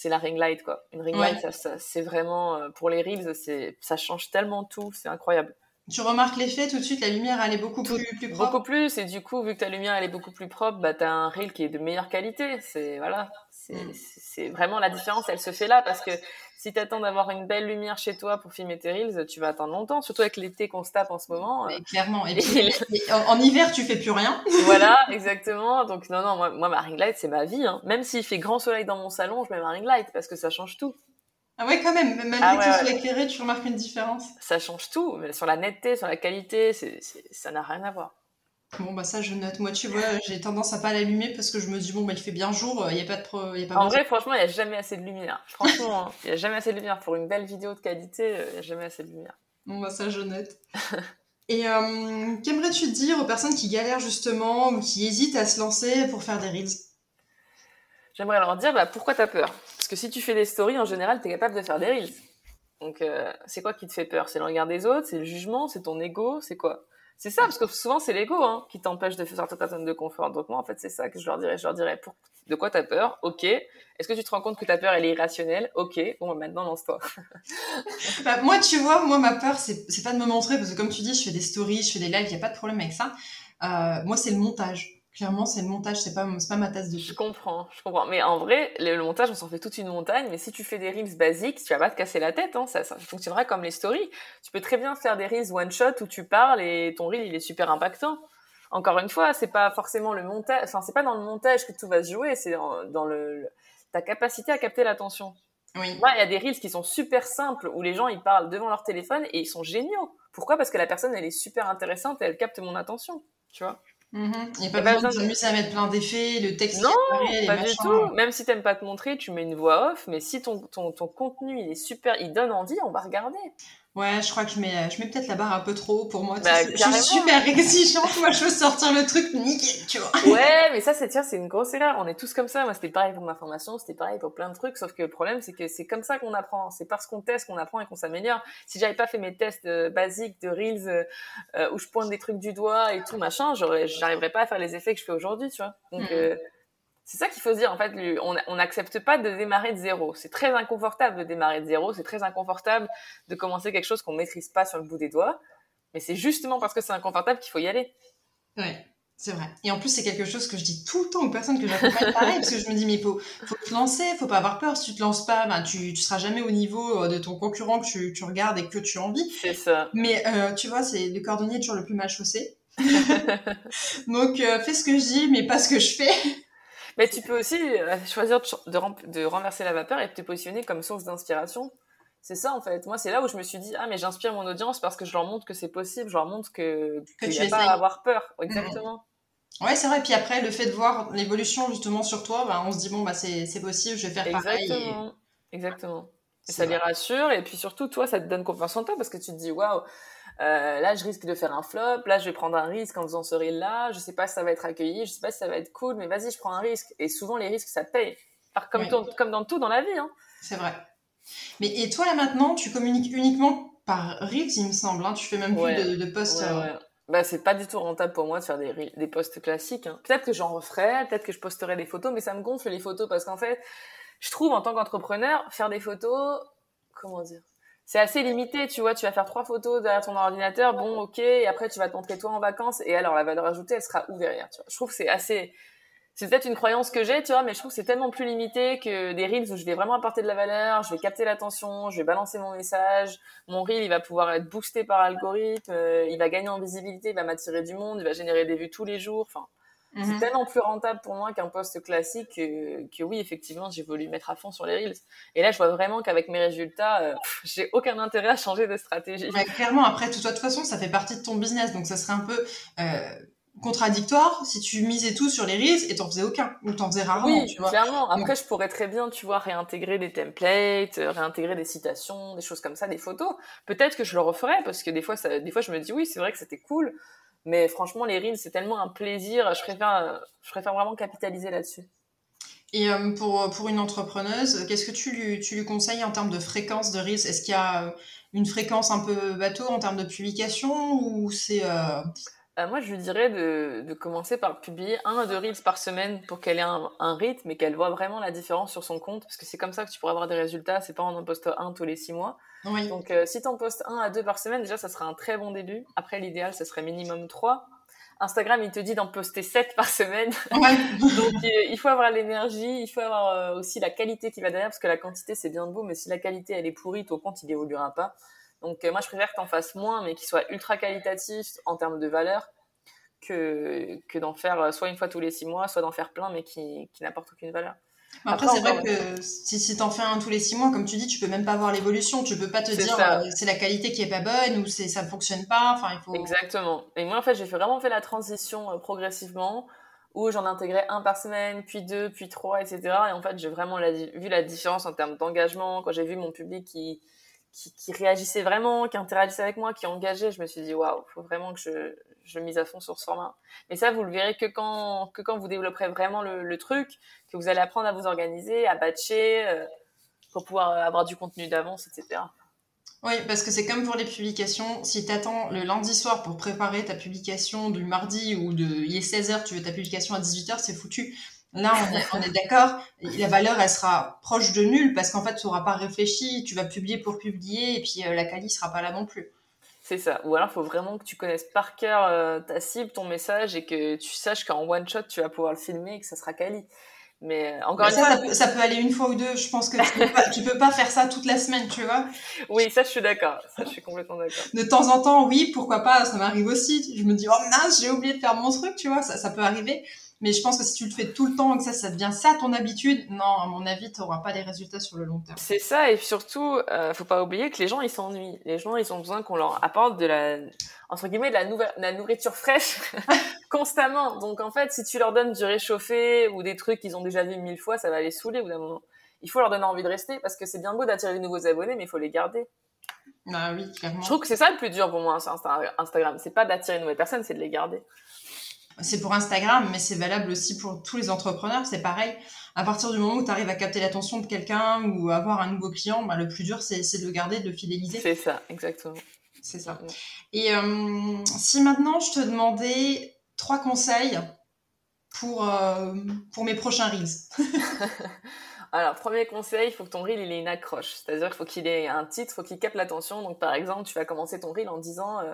C'est la ring light, quoi. Une ring Ouais. light, ça, ça- c'est vraiment euh, pour les reels, c'est, ça change tellement tout, c'est incroyable. Tu remarques l'effet tout de suite, la lumière elle est beaucoup plus, plus propre. Beaucoup plus, et du coup, vu que ta lumière elle est beaucoup plus propre, bah t'as un reel qui est de meilleure qualité. C'est voilà, c'est, Mm. c'est c'est vraiment la différence, elle se fait là parce que si t'attends d'avoir une belle lumière chez toi pour filmer tes reels, tu vas attendre longtemps, surtout avec l'été qu'on se tape en ce moment. Mais clairement. Et puis, en, en hiver, tu fais plus rien. voilà, exactement. Donc non, non, moi, moi ma ring light, c'est ma vie. Hein. Même s'il fait grand soleil dans mon salon, je mets ma ring light parce que ça change tout. Ah ouais, quand même. Malgré Ah que ouais, éclairé, tu remarques une différence. Ça change tout. Mais sur la netteté, sur la qualité, ça n'a rien à voir. Bon, bah ça, je note. Moi, tu vois, j'ai tendance à pas l'allumer parce que je me dis, bon, bah il fait bien jour, il n'y a pas de pro... y a pas En vrai, franchement, il n'y a jamais assez de lumière. Franchement, il n'y a jamais assez de lumière. Pour une belle vidéo de qualité, il n'y a jamais assez de lumière. Bon, bah ça, je note. Et euh, qu'aimerais-tu dire aux personnes qui galèrent justement ou qui hésitent à se lancer pour faire des reels? J'aimerais leur dire, bah, pourquoi t'as peur? Parce que si tu fais des stories, en général, t'es capable de faire des reels. Donc, euh, c'est quoi qui te fait peur? C'est le regard des autres? C'est le jugement? C'est ton ego? C'est quoi? C'est ça, parce que souvent, c'est l'ego hein, qui t'empêche de de ta zone de confort. Donc, moi, en fait, c'est ça que je leur dirais. Je leur dirais, de quoi t'as peur? Ok. Est-ce que tu te rends compte que ta peur, elle est irrationnelle? Ok. Bon, bah, maintenant, lance-toi. Bah, moi, tu vois, moi, ma peur, c'est c'est pas de me montrer, parce que comme tu dis, je fais des stories, je fais des lives, il n'y a pas de problème avec ça. Euh, moi, c'est le montage. Clairement, c'est le montage, c'est pas, pas ma tasse de Je comprends, je comprends. Mais en vrai, le, montage, on s'en fait toute une montagne. Mais si tu fais des reels basiques, tu vas pas te casser la tête. Hein, ça, ça fonctionnera comme les stories. Tu peux très bien faire des reels one shot où tu parles et ton reel il est super impactant. Encore une fois, c'est pas forcément le montage. Enfin, c'est pas dans le montage que tout va se jouer. C'est dans, dans le, ta capacité à capter l'attention. Oui. Moi, il y a des reels qui sont super simples où les gens ils parlent devant leur téléphone et ils sont géniaux. Pourquoi? Parce que la personne elle est super intéressante et elle capte mon attention. Tu vois? Mhm. Il n'y a Y pas a pas besoin de s'amuser à mettre plein d'effets, le texte Non, apparaît, Pas du machins. tout. Même si t'aimes pas te montrer, tu mets une voix off. Mais si ton, ton, ton contenu il est super, il donne envie, on va regarder. Ouais, je crois que je mets, je mets peut-être la barre un peu trop haut pour moi. Bah, je suis super exigeante, moi je veux sortir le truc nickel, tu vois. Ouais, mais ça, c'est tiens, c'est une grosse erreur. On est tous comme ça. Moi, c'était pareil pour ma formation, c'était pareil pour plein de trucs. Sauf que le problème, c'est que c'est comme ça qu'on apprend. C'est parce qu'on teste qu'on apprend et qu'on s'améliore. Si j'avais pas fait mes tests euh, basiques de reels euh, euh, où je pointe des trucs du doigt et tout machin, j'arriverais pas à faire les effets que je fais aujourd'hui, tu vois. Donc euh, c'est ça qu'il faut se dire. En fait, lui, on n'accepte pas de démarrer de zéro. C'est très inconfortable de démarrer de zéro. C'est très inconfortable de commencer quelque chose qu'on maîtrise pas sur le bout des doigts. Mais c'est justement parce que c'est inconfortable qu'il faut y aller. Ouais, c'est vrai. Et en plus, c'est quelque chose que je dis tout le temps aux personnes que j'accompagne pareil, parce que je me dis, mais il faut, faut te lancer, faut pas avoir peur. Si tu te lances pas, ben, tu, tu seras jamais au niveau euh, de ton concurrent que tu, tu regardes et que tu envies. C'est ça. Mais euh, tu vois, c'est le cordonnier est toujours le plus mal chaussé. Donc, euh, fais ce que je dis, mais pas ce que je fais. Mais tu peux aussi euh, choisir de, ch- de, rem- de renverser la vapeur et de te positionner comme source d'inspiration. C'est ça en fait. Moi, c'est là où je me suis dit ah mais j'inspire mon audience parce que je leur montre que c'est possible, je leur montre que Que qu'il n'y a pas à avoir peur. Exactement. Ouais, c'est vrai. Puis après, le fait de voir l'évolution justement sur toi, ben, on se dit, bon, bah, c'est c'est possible, je vais faire pareil. et- Exactement. Exactement. Et ça les rassure et puis surtout toi ça te donne confiance en toi parce que tu te dis waouh euh, là je risque de faire un flop, là je vais prendre un risque en faisant ce reel là, je sais pas si ça va être accueilli, je sais pas si ça va être cool, mais vas-y je prends un risque. Et souvent les risques ça paye. Alors, comme, dans- comme dans tout dans la vie. Hein. C'est vrai. Mais et toi là maintenant, tu communiques uniquement par Reels, il me semble. Hein tu fais même Ouais. plus de, de posts. Ouais, euh, bah, c'est pas du tout rentable pour moi de faire des, des posts classiques. Hein. Peut-être que j'en referai, peut-être que je posterai des photos, mais ça me gonfle les photos parce qu'en fait, je trouve en tant qu'entrepreneur, faire des photos, comment dire c'est assez limité, tu vois, tu vas faire trois photos derrière ton ordinateur, bon, ok, et après tu vas te montrer toi en vacances, et alors la valeur ajoutée, elle sera où tu vois. Je trouve que c'est assez, c'est peut-être une croyance que j'ai, tu vois, mais je trouve que c'est tellement plus limité que des reels où je vais vraiment apporter de la valeur, je vais capter l'attention, je vais balancer mon message, mon reel, il va pouvoir être boosté par l'algorithme, euh, il va gagner en visibilité, il va m'attirer du monde, il va générer des vues tous les jours, enfin, c'est mhm. tellement plus rentable pour moi qu'un poste classique que, oui, effectivement, j'ai voulu mettre à fond sur les Reels. Et là, je vois vraiment qu'avec mes résultats, euh, j'ai aucun intérêt à changer de stratégie. clairement, après, de toute façon, ça fait partie de ton business. Donc, ça serait un peu euh, contradictoire si tu misais tout sur les Reels et t'en faisais aucun. Ou t'en faisais rarement, oui, clairement. Après, je pourrais très bien, tu vois, réintégrer des templates, euh, réintégrer des citations, des choses comme ça, des photos. Peut-être que je le referais parce que des fois, ça, des fois, je me dis, oui, c'est vrai que c'était cool. Mais franchement, les reels, c'est tellement un plaisir. Je préfère, je préfère vraiment capitaliser là-dessus. Et euh, pour, pour une entrepreneuse, qu'est-ce que tu lui, tu lui conseilles en termes de fréquence de reels? Est-ce qu'il y a une fréquence un peu bateau en termes de publication ou c'est euh, euh, moi, je lui dirais de, de, commencer par publier un à deux reels par semaine pour qu'elle ait un, un rythme et qu'elle voit vraiment la différence sur son compte. Parce que c'est comme ça que tu pourras avoir des résultats. C'est pas en en poste un tous les six mois. Oui. Donc, euh, si tu en postes un à deux par semaine, déjà, ça sera un très bon début. Après, l'idéal, ça serait minimum trois. Instagram, il te dit d'en poster 7 par semaine. Ouais. Donc, euh, il faut avoir l'énergie, il faut avoir aussi la qualité qui va derrière, parce que la quantité, c'est bien beau, mais si la qualité, elle est pourrie, ton compte, il évoluera pas. Donc euh, moi, je préfère que tu en fasses moins, mais qu'il soit ultra qualitatif en termes de valeur, que, que d'en faire euh, soit une fois tous les six mois, soit d'en faire plein, mais qui, qui n'apporte aucune valeur. Après, c'est vrai que si, si t'en fais un tous les six mois, comme tu dis, tu peux même pas voir l'évolution. Tu peux pas te dire euh, c'est la qualité qui est pas bonne ou c'est ça ne fonctionne pas. Enfin, il faut. Exactement. Et moi, en fait, j'ai vraiment fait la transition progressivement où j'en intégrais un par semaine, puis deux, puis trois, etc. Et en fait, j'ai vraiment vu la différence en termes d'engagement. Quand j'ai vu mon public qui, qui, réagissait vraiment, qui interagissait avec moi, qui engageait, je me suis dit waouh, faut vraiment que je, je mise à fond sur ce format. Mais ça, vous le verrez que quand que quand vous développerez vraiment le, le truc, que vous allez apprendre à vous organiser, à batcher, euh, pour pouvoir avoir du contenu d'avance, etc. Oui, parce que c'est comme pour les publications. Si tu attends le lundi soir pour préparer ta publication du mardi ou de il est 16h, tu veux ta publication à 18h, c'est foutu. Là, on est, d'accord, la valeur, elle sera proche de nulle parce qu'en fait, tu n'auras pas réfléchi, tu vas publier pour publier et puis euh, la qualité sera pas là non plus. C'est ça. Ou alors, il faut vraiment que tu connaisses par cœur euh, ta cible, ton message et que tu saches qu'en one shot, tu vas pouvoir le filmer et que ça sera quali. Mais euh, encore une ça, fois, ça, peut, aller une fois ou deux. Je pense que tu peux, pas, peux pas faire ça toute la semaine, tu vois. Oui, ça, je suis d'accord. Ça, je suis complètement d'accord. De temps en temps, oui, pourquoi pas. Ça m'arrive aussi. Je me dis, oh mince, j'ai oublié de faire mon truc, tu vois. Ça, ça peut arriver. Mais je pense que si tu le fais tout le temps et que ça, ça devient ça ton habitude, non, à mon avis, tu n'auras pas les résultats sur le long terme. C'est ça, et surtout, euh, faut pas oublier que les gens, ils s'ennuient. Les gens, ils ont besoin qu'on leur apporte de la, entre guillemets, de la, nouvelle, la nourriture fraîche constamment. Donc, en fait, si tu leur donnes du réchauffé ou des trucs qu'ils ont déjà vu mille fois, ça va les saouler au bout d'un moment. Il faut leur donner envie de rester parce que c'est bien beau d'attirer de nouveaux abonnés, mais il faut les garder. Bah oui, clairement. Je trouve que c'est ça le plus dur pour moi sur Instagram. C'est pas d'attirer de nouvelles personnes, c'est de les garder c'est pour Instagram, mais c'est valable aussi pour tous les entrepreneurs. C'est pareil. À partir du moment où tu arrives à capter l'attention de quelqu'un ou avoir un nouveau client, bah, le plus dur, c'est de le garder, de le fidéliser. C'est ça, exactement. C'est ça. Et euh, si maintenant je te demandais trois conseils pour, euh, pour mes prochains Reels Alors, premier conseil, il faut que ton reel il ait une accroche. C'est-à-dire qu'il faut qu'il ait un titre, il faut qu'il capte l'attention. Donc, par exemple, tu vas commencer ton reel en disant euh,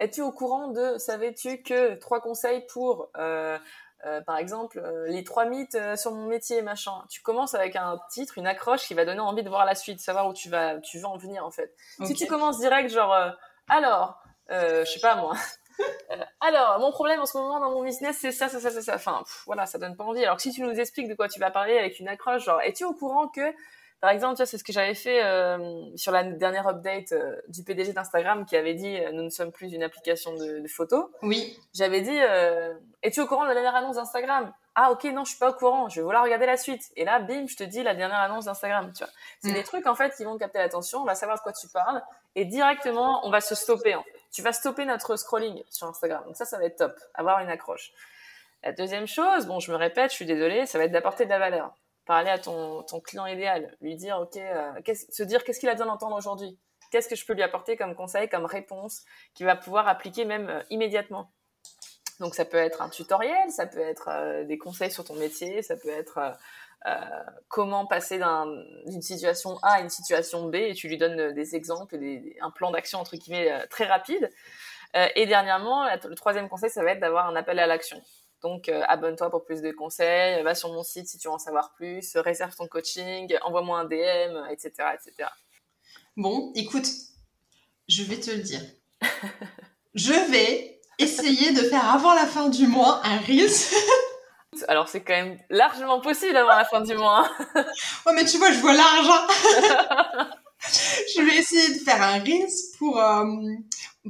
es-tu au courant de, savais-tu que trois conseils pour, euh, euh, par exemple, euh, les trois mythes sur mon métier, machin. Tu commences avec un titre, une accroche qui va donner envie de voir la suite, savoir où tu vas, tu veux en venir en fait. Si tu commences direct, genre, alors, je sais pas moi. alors, mon problème en ce moment dans mon business, c'est ça, ça, ça, ça, ça. Enfin, voilà, ça donne pas envie. Alors que si tu nous expliques de quoi tu vas parler avec une accroche, genre, es-tu au courant que par exemple, c'est ce que j'avais fait euh, sur la dernière update euh, du PDG d'Instagram qui avait dit euh, nous ne sommes plus une application de, de photos. Oui. J'avais dit es-tu au courant de la dernière annonce d'Instagram? Ah ok non je suis pas au courant, je vais vouloir regarder la suite. Et là bim je te dis la dernière annonce d'Instagram. Tu vois, c'est mm. des trucs en fait qui vont capter l'attention, on va savoir de quoi tu parles et directement on va se stopper. En fait. Tu vas stopper notre scrolling sur Instagram. Donc ça ça va être top, avoir une accroche. La deuxième chose, bon je me répète, je suis désolée, ça va être d'apporter de la valeur parler à ton, client idéal, lui dire, OK, euh, se dire qu'est-ce qu'il a besoin d'entendre aujourd'hui? qu'est-ce que je peux lui apporter comme conseil, comme réponse, qu'il va pouvoir appliquer même euh, immédiatement? Donc ça peut être un tutoriel, ça peut être euh, des conseils sur ton métier, ça peut être comment passer d'une situation A à une situation B et tu lui donnes des exemples, un plan d'action entre guillemets très rapide. et dernièrement, le troisième conseil, ça va être d'avoir un appel à l'action. Donc, abonne-toi pour plus de conseils, va sur mon site si tu veux en savoir plus, réserve ton coaching, envoie-moi un DM, etc., etc. Bon, écoute, je vais te le dire. je vais essayer de faire avant la fin du mois un Reels. Alors c'est quand même largement possible avant la fin du mois. Hein. ouais, mais tu vois, je vois l'argent. je vais essayer de faire un Reels pour, euh,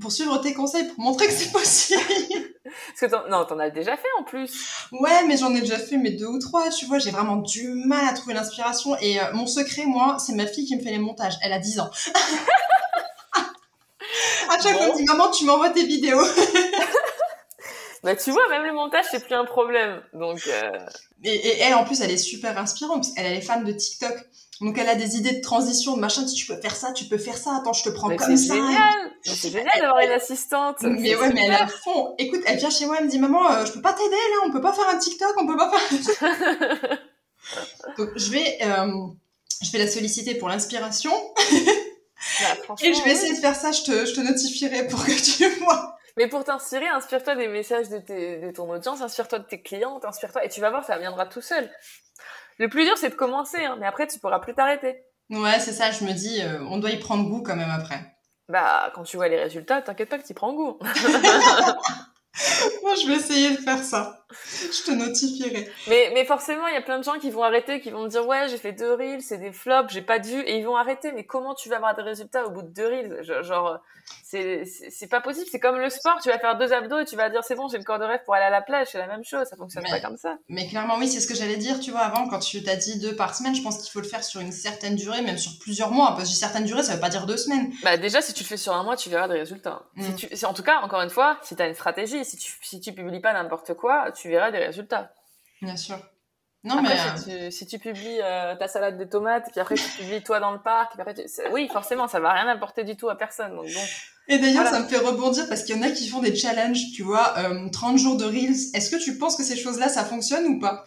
pour suivre tes conseils, pour montrer que c'est possible. Parce que non, t'en as déjà fait en plus. Ouais, mais j'en ai déjà fait mes deux ou trois. Tu vois, j'ai vraiment du mal à trouver l'inspiration. Et euh, mon secret, moi, c'est ma fille qui me fait les montages. Elle a 10 ans. à chaque fois, elle me dit maman, tu m'envoies tes vidéos. bah tu vois, même le montage, c'est plus un problème. Donc. Euh... Et, elle, en plus, elle est super inspirante parce qu'elle est fan de TikTok. Donc elle a des idées de transition, de machin, tu peux faire ça, tu peux faire ça, attends, je te prends comme ça. C'est génial, c'est génial d'avoir une assistante. Mais ouais, mais elle a fond. Écoute, elle vient chez moi, elle me dit, maman, euh, je peux pas t'aider là, on peut pas faire un TikTok, on peut pas faire... Donc je vais, euh, je vais la solliciter pour l'inspiration. Bah, Et je vais essayer de faire ça, je te, je te notifierai pour que tu vois. Mais pour t'inspirer, inspire-toi des messages de, tes, de ton audience, inspire-toi de tes clients, inspire-toi, et tu vas voir, ça viendra tout seul. Le plus dur, c'est de commencer, hein, mais après, tu pourras plus t'arrêter. Ouais, c'est ça, je me dis, euh, on doit y prendre goût quand même après. Bah, quand tu vois les résultats, t'inquiète pas que tu prends goût. Moi, je vais essayer de faire ça. Je te notifierai. Mais, mais forcément, il y a plein de gens qui vont arrêter, qui vont me dire, ouais, j'ai fait deux reels, c'est des flops, j'ai pas de vues, et ils vont arrêter. Mais comment tu vas avoir des résultats au bout de deux reels? Genre, c'est, c'est pas possible. C'est comme le sport, tu vas faire deux abdos et tu vas dire, c'est bon, j'ai le corps de rêve pour aller à la plage. C'est la même chose. Ça fonctionne pas comme ça. Mais clairement, oui, c'est ce que j'allais dire, tu vois, avant, quand tu t'as dit deux par semaine, je pense qu'il faut le faire sur une certaine durée, même sur plusieurs mois. Parce que certaine durée, ça veut pas dire deux semaines. Bah, déjà, si tu le fais sur un mois, tu verras des résultats. Si mm. tu, en tout cas, encore une fois, si t'as une stratégie, si tu, si tu publies pas n'importe quoi, tu verras des résultats. Bien sûr. Non, mais euh, si, tu, publies euh, ta salade de tomates, puis après tu publies toi dans le parc, puis après oui, forcément, ça va rien apporter du tout à personne. Donc bon. Et d'ailleurs, ça me fait rebondir parce qu'il y en a qui font des challenges, tu vois, 30 euh, jours de reels. Est-ce que tu penses que ces choses-là, ça fonctionne ou pas?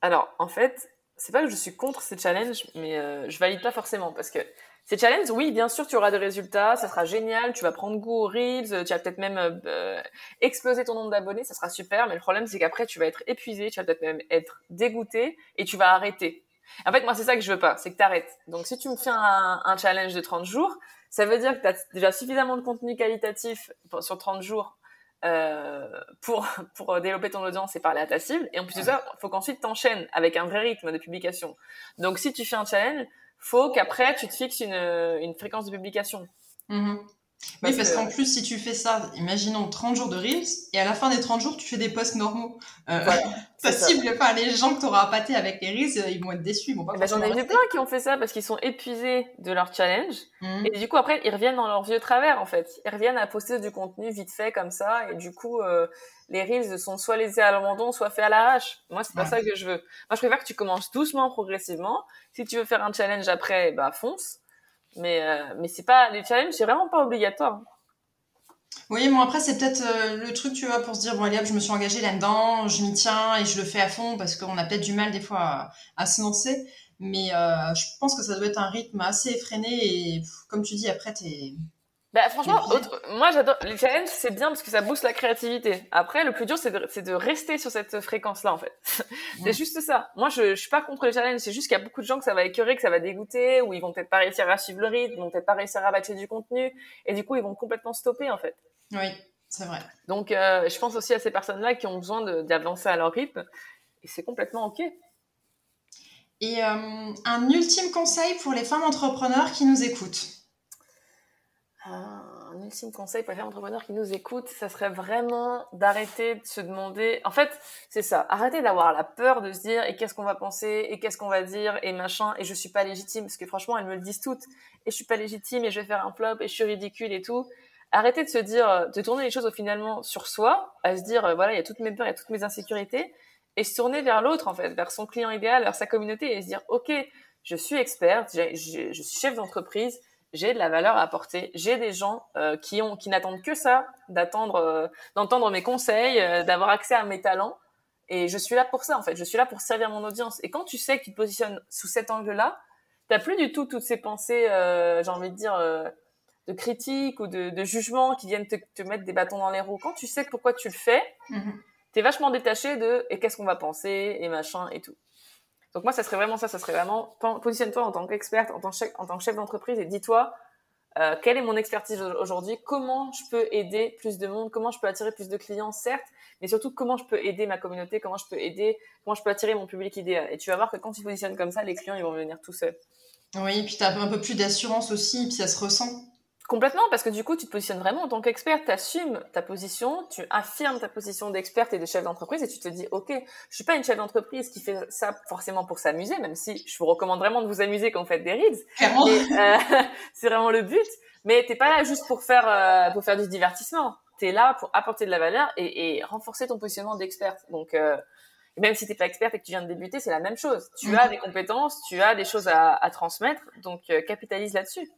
Alors, en fait, c'est pas que je suis contre ces challenges, mais je valide pas forcément parce que ces challenges, oui, bien sûr, tu auras des résultats, ça sera génial, tu vas prendre goût aux Reels, tu vas peut-être même euh, exploser ton nombre d'abonnés, ça sera super, mais le problème, c'est qu'après, tu vas être épuisé, tu vas peut-être même être dégoûté et tu vas arrêter. En fait, moi, c'est ça que je veux pas, c'est que tu arrêtes. Donc, si tu me fais un, un challenge de 30 jours, ça veut dire que tu as déjà suffisamment de contenu qualitatif sur 30 jours euh, pour, pour développer ton audience et parler à ta cible. Et en plus de ça, il faut qu'ensuite tu enchaînes avec un vrai rythme de publication. Donc, si tu fais un challenge, faut qu'après tu te fixes une, une fréquence de publication. Mm-hmm. Oui, parce qu'en plus, si tu fais ça, imaginons 30 jours de Reels, et à la fin des 30 jours, tu fais des posts normaux. Euh, ta cible, enfin, les gens que tu auras appâtés avec les Reels, euh, ils vont être déçus. Eh ben, j'en ai vu plein qui ont fait ça parce qu'ils sont épuisés de leur challenge. Mm-hmm. Et du coup, après, ils reviennent dans leur vieux travers, en fait. Ils reviennent à poster du contenu vite fait comme ça. Et du coup, euh, les Reels sont soit laissés à l'abandon, soit faits à l'arrache. Moi, c'est pas ça que je veux. Moi, je préfère que tu commences doucement, progressivement. Si tu veux faire un challenge après, bah fonce. Mais euh, mais c'est pas les challenges, c'est vraiment pas obligatoire. Oui, moi après c'est peut-être euh, le truc tu vois pour se dire bon allez je me suis engagée là-dedans, je m'y tiens et je le fais à fond parce qu'on a peut-être du mal des fois à, se lancer. Mais euh, je pense que ça doit être un rythme assez effréné et comme tu dis après t'es bah, franchement, moi j'adore les challenges, c'est bien parce que ça booste la créativité. Après, le plus dur, c'est de, de, rester sur cette fréquence-là, en fait. c'est juste ça. Moi, je, je suis pas contre les challenges. C'est juste qu'il y a beaucoup de gens que ça va écœurer, que ça va dégoûter, ou ils vont peut-être pas réussir à suivre le rythme, ils vont peut-être pas réussir à bâtir du contenu, et du coup, ils vont complètement stopper, en fait. Oui, c'est vrai. Donc, euh, je pense aussi à ces personnes-là qui ont besoin d'avancer à leur rythme, et c'est complètement ok. Et euh, un ultime conseil pour les femmes entrepreneurs qui nous écoutent un ultime conseil pour les entrepreneurs qui nous écoutent, ça serait vraiment d'arrêter de se demander. En fait, c'est ça. Arrêter d'avoir la peur de se dire et qu'est-ce qu'on va penser et qu'est-ce qu'on va dire et machin et je suis pas légitime parce que franchement elles me le disent toutes et je suis pas légitime et je vais faire un flop et je suis ridicule et tout. Arrêter de se dire, de tourner les choses au finalement sur soi, à se dire voilà il y a toutes mes peurs, il y a toutes mes insécurités et se tourner vers l'autre en fait, vers son client idéal, vers sa communauté et se dire ok je suis experte, je suis chef d'entreprise j'ai de la valeur à apporter. J'ai des gens euh, qui ont, qui n'attendent que ça, d'attendre, euh, d'entendre mes conseils, euh, d'avoir accès à mes talents. Et je suis là pour ça, en fait. Je suis là pour servir mon audience. Et quand tu sais que tu te positionnes sous cet angle-là, t'as plus du tout toutes ces pensées, j'ai envie de dire, de critique ou de, de jugement qui viennent te, te, mettre des bâtons dans les roues. Quand tu sais pourquoi tu le fais, mm-hmm. t'es vachement détaché de et qu'est-ce qu'on va penser et machin et tout. Donc moi, ça serait vraiment ça, ça serait vraiment positionne-toi en tant qu'experte, en tant que chef, d'entreprise et dis-toi euh, quelle est mon expertise aujourd'hui, comment je peux aider plus de monde, comment je peux attirer plus de clients, certes, mais surtout comment je peux aider ma communauté, comment je peux aider, comment je peux attirer mon public idéal. Et tu vas voir que quand tu positionnes comme ça, les clients ils vont venir tout seuls. Oui, puis tu as un peu plus d'assurance aussi, puis ça se ressent. Complètement, parce que du coup, tu te positionnes vraiment en tant qu'expert, tu assumes ta position, tu affirmes ta position d'experte et de chef d'entreprise et tu te dis, OK, je suis pas une chef d'entreprise qui fait ça forcément pour s'amuser, même si je vous recommande vraiment de vous amuser quand vous faites des reads. Euh, c'est vraiment le but. Mais t'es pas là juste pour faire, euh, pour faire du divertissement. Tu es là pour apporter de la valeur et, et renforcer ton positionnement d'experte. Donc, euh, même si t'es pas experte et que tu viens de débuter, c'est la même chose. Tu mm. as des compétences, tu as des choses à, à transmettre, donc capitalise là-dessus.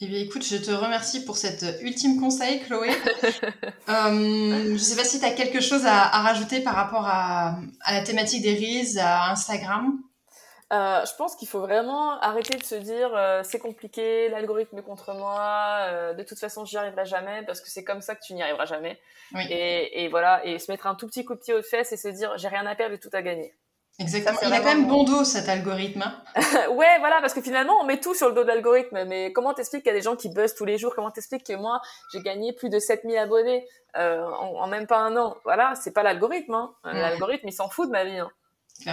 Eh bien, écoute, je te remercie pour cet ultime conseil, Chloé. euh, je sais pas si tu as quelque chose à, à, rajouter par rapport à, à, la thématique des Reels, à Instagram. Euh, je pense qu'il faut vraiment arrêter de se dire euh, c'est compliqué, l'algorithme est contre moi, euh, de toute façon j'y arriverai jamais parce que c'est comme ça que tu n'y arriveras jamais. Oui. Et, et, voilà, et se mettre un tout petit coup de pied aux fesses et se dire j'ai rien à perdre et tout à gagner. Exactement. il a quand même bon dos cet algorithme. Hein. ouais, voilà, parce que finalement on met tout sur le dos de l'algorithme. Mais comment t'expliques qu'il y a des gens qui buzzent tous les jours? Comment t'expliques que moi j'ai gagné plus de 7000 abonnés euh, en, en, même pas un an? Voilà, c'est pas l'algorithme. Hein. L'algorithme il s'en fout de ma vie. Hein.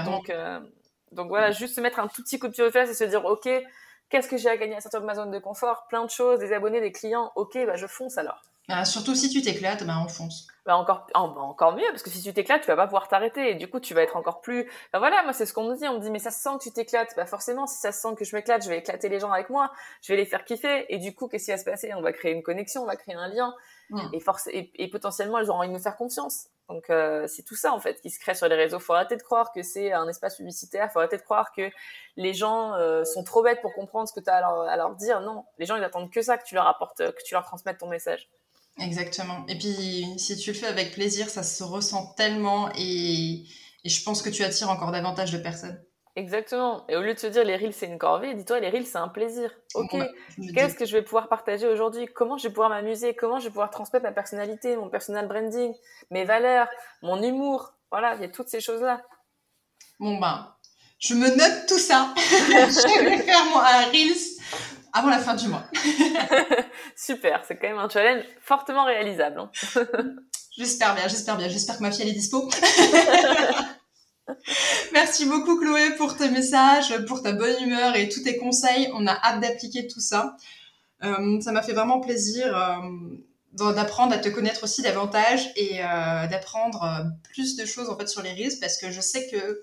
Donc, euh, donc voilà, juste se mettre un tout petit coup de pied aux fesses et se dire ok, qu'est-ce que j'ai à gagner à sortir de ma zone de confort? Plein de choses, des abonnés, des clients. Ok, bah je fonce alors. Bah, surtout si tu t'éclates, bah on fonce. Bah encore, bah, encore mieux, parce que si tu t'éclates, tu vas pas pouvoir t'arrêter. Et du coup, tu vas être encore plus. Bah voilà, moi, c'est ce qu'on me dit. On me dit, mais ça se sent que tu t'éclates. Bah forcément, si ça se sent que je m'éclate, je vais éclater les gens avec moi. Je vais les faire kiffer. Et du coup, qu'est-ce qui va se passer? On va créer une connexion, on va créer un lien. Et, force... Et, et, potentiellement, elles auront envie de me faire confiance. Donc, euh, c'est tout ça, en fait, qui se crée sur les réseaux. Faut arrêter de croire que c'est un espace publicitaire. Faut arrêter de croire que les gens euh, sont trop bêtes pour comprendre ce que tu as à leur, à leur dire. Non, les gens, ils attendent que ça, que tu leur apportes, que tu leur transmettes ton message. Exactement. Et puis, si tu le fais avec plaisir, ça se ressent tellement et, et je pense que tu attires encore davantage de personnes. Exactement. Et au lieu de se dire les reels c'est une corvée, dis-toi les reels c'est un plaisir. Ok, qu'est-ce que je vais pouvoir partager aujourd'hui? Comment je vais pouvoir m'amuser? Comment je vais pouvoir transmettre ma personnalité, mon personal branding, mes valeurs, mon humour? Voilà, il y a toutes ces choses-là. Bon ben, je me note tout ça. je vais faire moi un reels avant la fin du mois. Super, c'est quand même un challenge fortement réalisable. Hein. j'espère bien, j'espère bien. J'espère que ma fille elle est dispo. Merci beaucoup Chloé pour tes messages, pour ta bonne humeur et tous tes conseils. On a hâte d'appliquer tout ça. Euh, ça m'a fait vraiment plaisir euh, d'apprendre à te connaître aussi davantage et euh, d'apprendre plus de choses en fait sur les risques parce que je sais que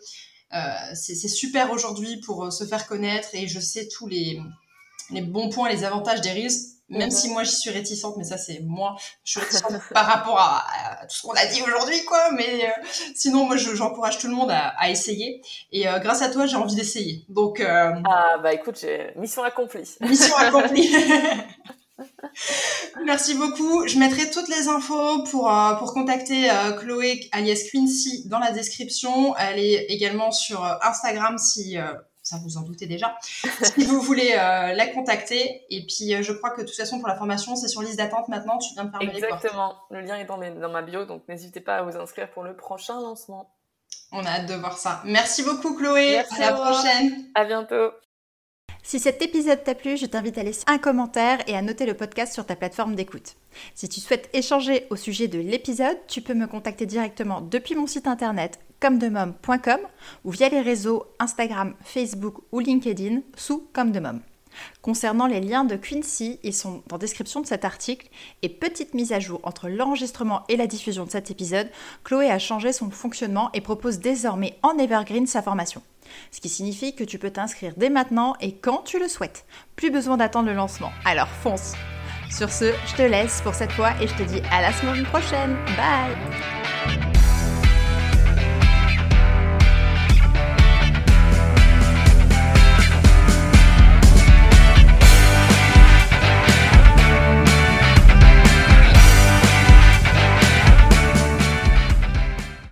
c'est super aujourd'hui pour se faire connaître et je sais tous les, les bons points, les avantages des risques même si moi j'y suis réticente, mais ça c'est moi, je suis réticente par rapport à, tout ce qu'on a dit aujourd'hui, quoi. Mais euh, sinon, moi j'encourage tout le monde à, à essayer. Et euh, grâce à toi, j'ai envie d'essayer. Donc euh, ah bah écoute, mission accomplie. Mission accomplie. Merci beaucoup. Je mettrai toutes les infos pour, pour contacter Chloé alias Quincy dans la description. Elle est également sur Instagram si ça vous en doutez déjà, si vous voulez euh, la contacter. Et puis, euh, je crois que de toute façon, pour la formation, c'est sur liste d'attente maintenant. Tu viens de fermer Exactement. Le lien est dans, dans ma bio, donc n'hésitez pas à vous inscrire pour le prochain lancement. On a hâte de voir ça. Merci beaucoup, Chloé. Merci à la prochaine. À bientôt. Si cet épisode t'a plu, je t'invite à laisser un commentaire et à noter le podcast sur ta plateforme d'écoute. Si tu souhaites échanger au sujet de l'épisode, tu peux me contacter directement depuis mon site internet comme ou via les réseaux Instagram, Facebook ou LinkedIn sous comme de Concernant les liens de Quincy, ils sont dans la description de cet article et petite mise à jour entre l'enregistrement et la diffusion de cet épisode, Chloé a changé son fonctionnement et propose désormais en Evergreen sa formation. Ce qui signifie que tu peux t'inscrire dès maintenant et quand tu le souhaites. Plus besoin d'attendre le lancement. Alors fonce Sur ce, je te laisse pour cette fois et je te dis à la semaine prochaine. Bye